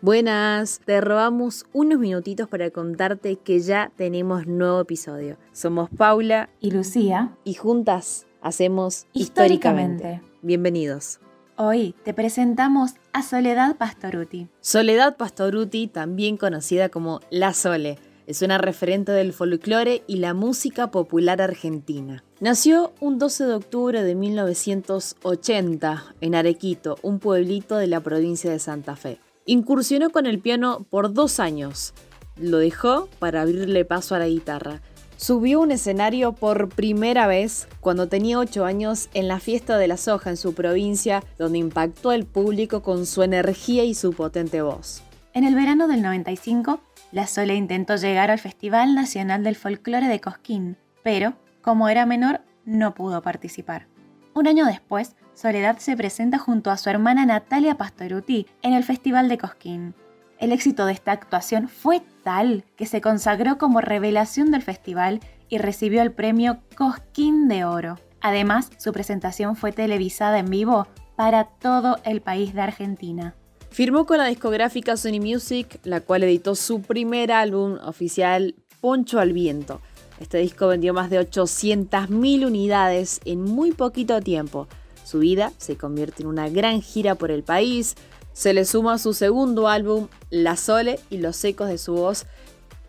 Buenas, te robamos unos minutitos para contarte que ya tenemos nuevo episodio. Somos Paula y Lucía y juntas hacemos históricamente. históricamente. Bienvenidos. Hoy te presentamos a Soledad Pastoruti. Soledad Pastoruti, también conocida como La Sole, es una referente del folclore y la música popular argentina. Nació un 12 de octubre de 1980 en Arequito, un pueblito de la provincia de Santa Fe. Incursionó con el piano por dos años. Lo dejó para abrirle paso a la guitarra. Subió un escenario por primera vez cuando tenía 8 años en la fiesta de la soja en su provincia, donde impactó al público con su energía y su potente voz. En el verano del 95, la Sole intentó llegar al Festival Nacional del Folclore de Cosquín, pero, como era menor, no pudo participar. Un año después, Soledad se presenta junto a su hermana Natalia Pastoruti en el Festival de Cosquín. El éxito de esta actuación fue tal que se consagró como revelación del festival y recibió el premio Cosquín de Oro. Además, su presentación fue televisada en vivo para todo el país de Argentina. Firmó con la discográfica Sony Music, la cual editó su primer álbum oficial, Poncho al Viento. Este disco vendió más de 800.000 unidades en muy poquito tiempo, su vida se convierte en una gran gira por el país. Se le suma su segundo álbum, La Sole y los ecos de su voz,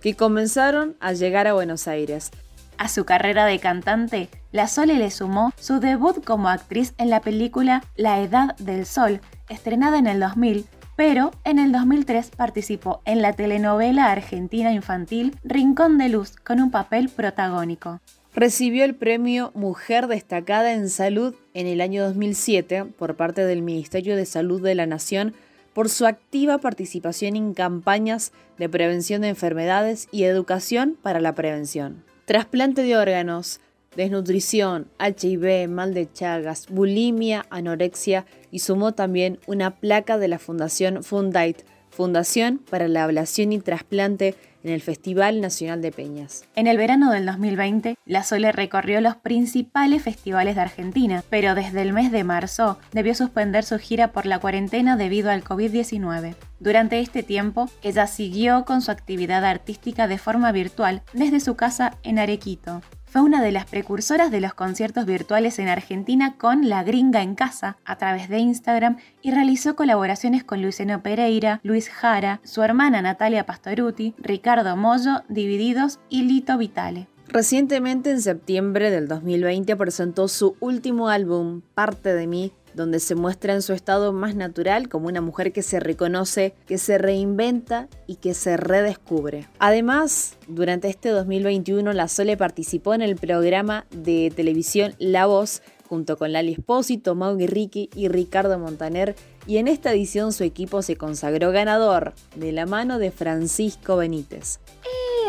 que comenzaron a llegar a Buenos Aires. A su carrera de cantante, La Sole le sumó su debut como actriz en la película La Edad del Sol, estrenada en el 2000, pero en el 2003 participó en la telenovela argentina infantil Rincón de Luz con un papel protagónico. Recibió el premio Mujer Destacada en Salud en el año 2007 por parte del Ministerio de Salud de la Nación por su activa participación en campañas de prevención de enfermedades y educación para la prevención. Trasplante de órganos, desnutrición, HIV, mal de Chagas, bulimia, anorexia y sumó también una placa de la Fundación Fundite, Fundación para la Ablación y Trasplante en el Festival Nacional de Peñas. En el verano del 2020, La Sole recorrió los principales festivales de Argentina, pero desde el mes de marzo debió suspender su gira por la cuarentena debido al COVID-19. Durante este tiempo, ella siguió con su actividad artística de forma virtual desde su casa en Arequito. Fue una de las precursoras de los conciertos virtuales en Argentina con La Gringa en Casa a través de Instagram y realizó colaboraciones con Luciano Pereira, Luis Jara, su hermana Natalia Pastoruti, Ricardo Mollo, Divididos y Lito Vitale. Recientemente, en septiembre del 2020, presentó su último álbum, Parte de mí, donde se muestra en su estado más natural como una mujer que se reconoce, que se reinventa y que se redescubre. Además, durante este 2021 la Sole participó en el programa de televisión La Voz junto con Lali Espósito, Mau Ricky y Ricardo Montaner, y en esta edición su equipo se consagró ganador de la mano de Francisco Benítez.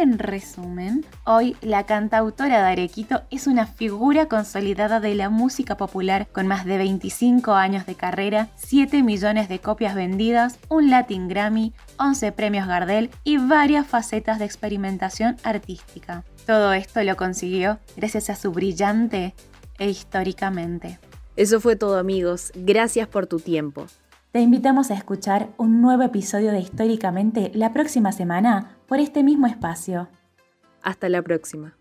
En resumen, hoy la cantautora de Arequito es una figura consolidada de la música popular con más de 25 años de carrera, 7 millones de copias vendidas, un Latin Grammy, 11 premios Gardel y varias facetas de experimentación artística. Todo esto lo consiguió gracias a su brillante e históricamente. Eso fue todo amigos, gracias por tu tiempo. Te invitamos a escuchar un nuevo episodio de Históricamente la próxima semana por este mismo espacio. Hasta la próxima.